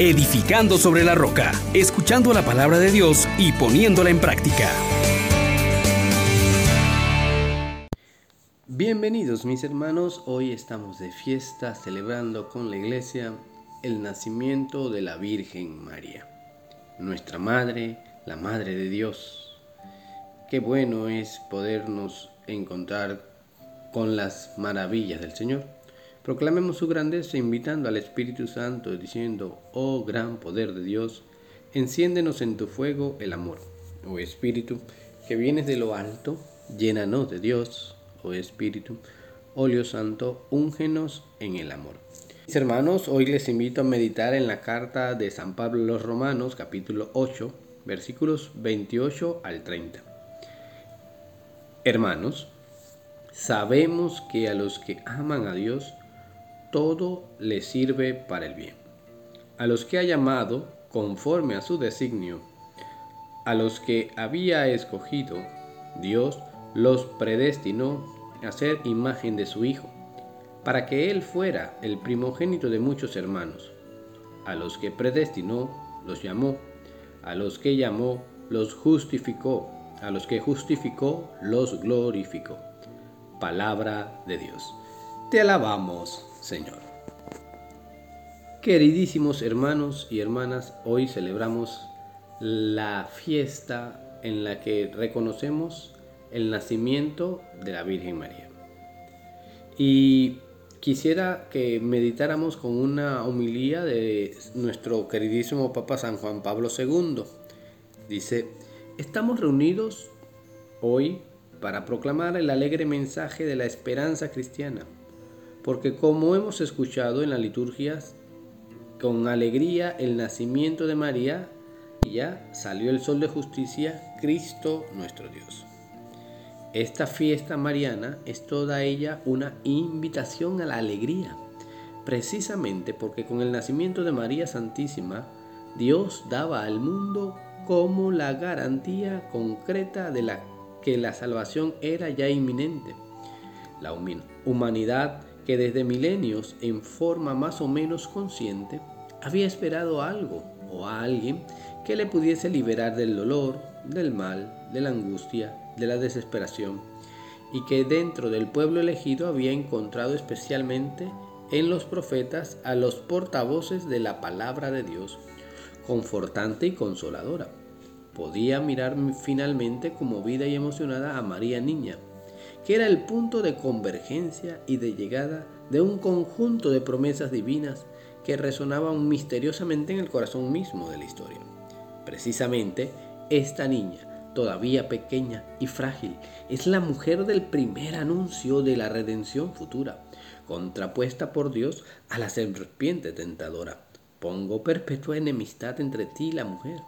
edificando sobre la roca, escuchando la palabra de Dios y poniéndola en práctica. Bienvenidos mis hermanos, hoy estamos de fiesta celebrando con la iglesia el nacimiento de la Virgen María, nuestra Madre, la Madre de Dios. Qué bueno es podernos encontrar con las maravillas del Señor. Proclamemos su grandeza invitando al Espíritu Santo diciendo, oh gran poder de Dios, enciéndenos en tu fuego el amor. Oh Espíritu, que vienes de lo alto, llénanos de Dios, oh Espíritu, óleo santo, úngenos en el amor. Mis hermanos, hoy les invito a meditar en la carta de San Pablo a los Romanos, capítulo 8, versículos 28 al 30. Hermanos, sabemos que a los que aman a Dios, todo les sirve para el bien. A los que ha llamado, conforme a su designio, a los que había escogido, Dios los predestinó a ser imagen de su Hijo, para que Él fuera el primogénito de muchos hermanos. A los que predestinó, los llamó. A los que llamó, los justificó a los que justificó, los glorificó. Palabra de Dios. Te alabamos, Señor. Queridísimos hermanos y hermanas, hoy celebramos la fiesta en la que reconocemos el nacimiento de la Virgen María. Y quisiera que meditáramos con una homilía de nuestro queridísimo Papa San Juan Pablo II. Dice, Estamos reunidos hoy para proclamar el alegre mensaje de la esperanza cristiana, porque como hemos escuchado en las liturgias, con alegría el nacimiento de María, ya salió el sol de justicia, Cristo nuestro Dios. Esta fiesta mariana es toda ella una invitación a la alegría, precisamente porque con el nacimiento de María Santísima, Dios daba al mundo como la garantía concreta de la que la salvación era ya inminente. La humanidad que desde milenios en forma más o menos consciente había esperado algo o a alguien que le pudiese liberar del dolor, del mal, de la angustia, de la desesperación, y que dentro del pueblo elegido había encontrado especialmente en los profetas a los portavoces de la palabra de Dios, confortante y consoladora. Podía mirar finalmente conmovida y emocionada a María Niña, que era el punto de convergencia y de llegada de un conjunto de promesas divinas que resonaban misteriosamente en el corazón mismo de la historia. Precisamente, esta niña, todavía pequeña y frágil, es la mujer del primer anuncio de la redención futura, contrapuesta por Dios a la serpiente tentadora Pongo perpetua enemistad entre ti y la mujer,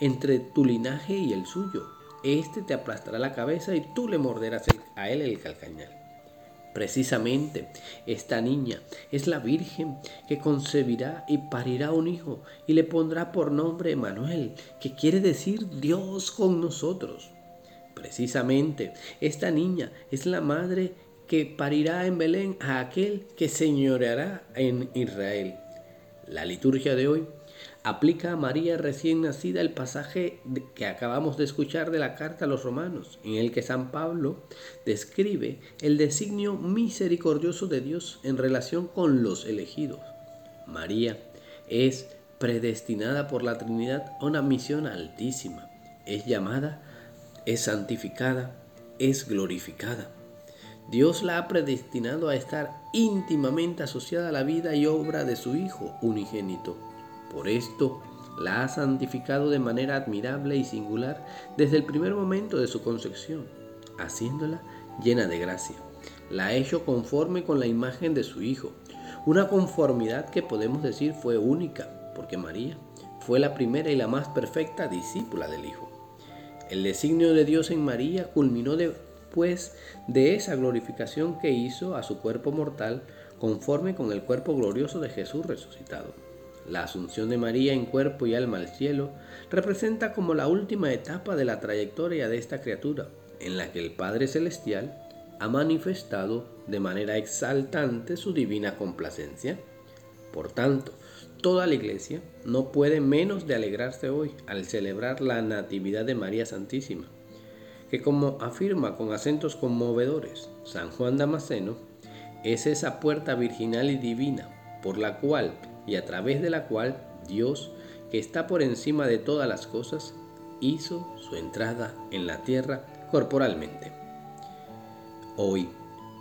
entre tu linaje y el suyo. Este te aplastará la cabeza y tú le morderás a él el calcañal. Precisamente esta niña es la Virgen que concebirá y parirá un hijo y le pondrá por nombre Emanuel, que quiere decir Dios con nosotros. Precisamente esta niña es la madre que parirá en Belén a aquel que señoreará en Israel la liturgia de hoy aplica a María recién nacida el pasaje que acabamos de escuchar de la carta a los romanos, en el que San Pablo describe el designio misericordioso de Dios en relación con los elegidos. María es predestinada por la Trinidad a una misión altísima. Es llamada, es santificada, es glorificada. Dios la ha predestinado a estar íntimamente asociada a la vida y obra de su Hijo unigénito. Por esto, la ha santificado de manera admirable y singular desde el primer momento de su concepción, haciéndola llena de gracia. La ha hecho conforme con la imagen de su Hijo, una conformidad que podemos decir fue única, porque María fue la primera y la más perfecta discípula del Hijo. El designio de Dios en María culminó de pues de esa glorificación que hizo a su cuerpo mortal conforme con el cuerpo glorioso de Jesús resucitado. La asunción de María en cuerpo y alma al cielo representa como la última etapa de la trayectoria de esta criatura, en la que el Padre Celestial ha manifestado de manera exaltante su divina complacencia. Por tanto, toda la iglesia no puede menos de alegrarse hoy al celebrar la Natividad de María Santísima, que como afirma con acentos conmovedores San Juan Damasceno, es esa puerta virginal y divina por la cual y a través de la cual Dios, que está por encima de todas las cosas, hizo su entrada en la tierra corporalmente. Hoy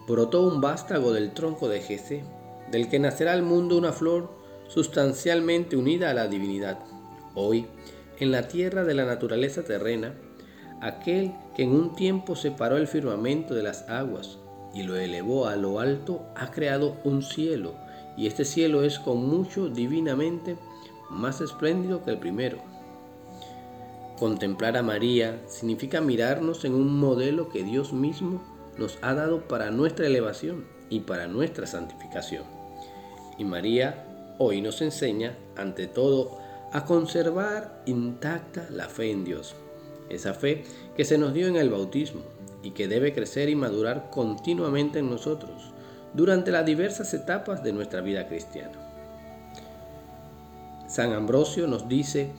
brotó un vástago del tronco de Jesé, del que nacerá al mundo una flor sustancialmente unida a la divinidad. Hoy, en la tierra de la naturaleza terrena, aquel que en un tiempo separó el firmamento de las aguas y lo elevó a lo alto, ha creado un cielo, y este cielo es con mucho divinamente más espléndido que el primero. Contemplar a María significa mirarnos en un modelo que Dios mismo nos ha dado para nuestra elevación y para nuestra santificación. Y María hoy nos enseña, ante todo, a conservar intacta la fe en Dios, esa fe que se nos dio en el bautismo y que debe crecer y madurar continuamente en nosotros durante las diversas etapas de nuestra vida cristiana. San Ambrosio nos dice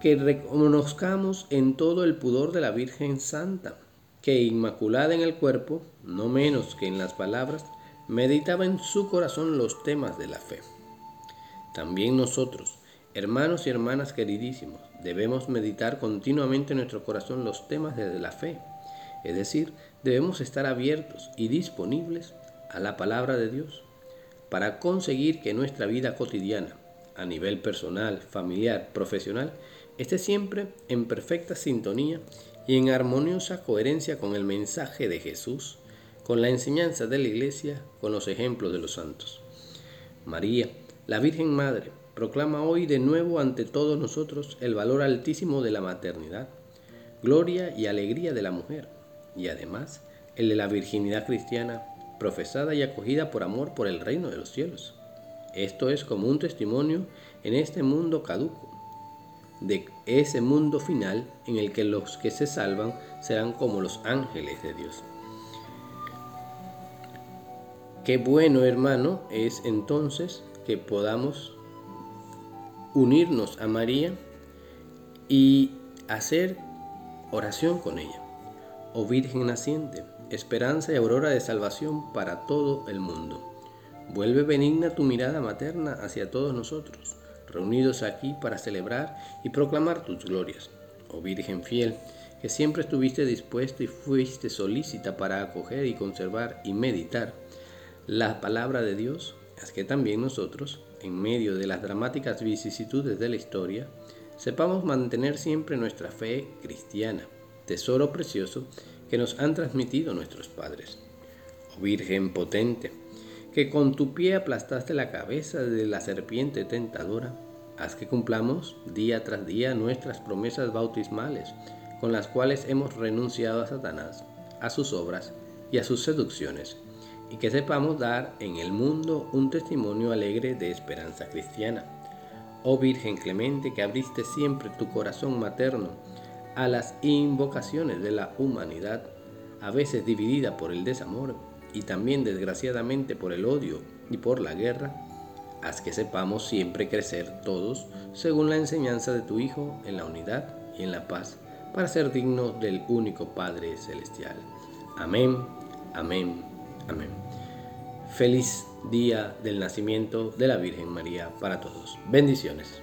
que reconozcamos en todo el pudor de la Virgen Santa, que inmaculada en el cuerpo, no menos que en las palabras, meditaba en su corazón los temas de la fe. También nosotros, hermanos y hermanas queridísimos, debemos meditar continuamente en nuestro corazón los temas de la fe, es decir, debemos estar abiertos y disponibles a la palabra de Dios para conseguir que nuestra vida cotidiana, a nivel personal, familiar, profesional, esté siempre en perfecta sintonía y en armoniosa coherencia con el mensaje de Jesús, con la enseñanza de la Iglesia, con los ejemplos de los santos. María, la Virgen Madre, proclama hoy de nuevo ante todos nosotros el valor altísimo de la maternidad, gloria y alegría de la mujer, y además el de la virginidad cristiana, profesada y acogida por amor por el reino de los cielos. Esto es como un testimonio en este mundo caduco, de ese mundo final en el que los que se salvan serán como los ángeles de Dios. Qué bueno, hermano, es entonces que podamos unirnos a María y hacer oración con ella. Oh Virgen naciente, esperanza y aurora de salvación para todo el mundo. Vuelve benigna tu mirada materna hacia todos nosotros, reunidos aquí para celebrar y proclamar tus glorias. Oh Virgen fiel, que siempre estuviste dispuesta y fuiste solícita para acoger y conservar y meditar la palabra de Dios, es que también nosotros, en medio de las dramáticas vicisitudes de la historia, sepamos mantener siempre nuestra fe cristiana, tesoro precioso que nos han transmitido nuestros padres. Oh Virgen potente, que con tu pie aplastaste la cabeza de la serpiente tentadora, haz que cumplamos día tras día nuestras promesas bautismales, con las cuales hemos renunciado a Satanás, a sus obras y a sus seducciones, y que sepamos dar en el mundo un testimonio alegre de esperanza cristiana. Oh Virgen clemente, que abriste siempre tu corazón materno a las invocaciones de la humanidad, a veces dividida por el desamor, y también desgraciadamente por el odio y por la guerra, haz que sepamos siempre crecer todos según la enseñanza de tu Hijo en la unidad y en la paz, para ser dignos del único Padre Celestial. Amén, amén, amén. Feliz día del nacimiento de la Virgen María para todos. Bendiciones.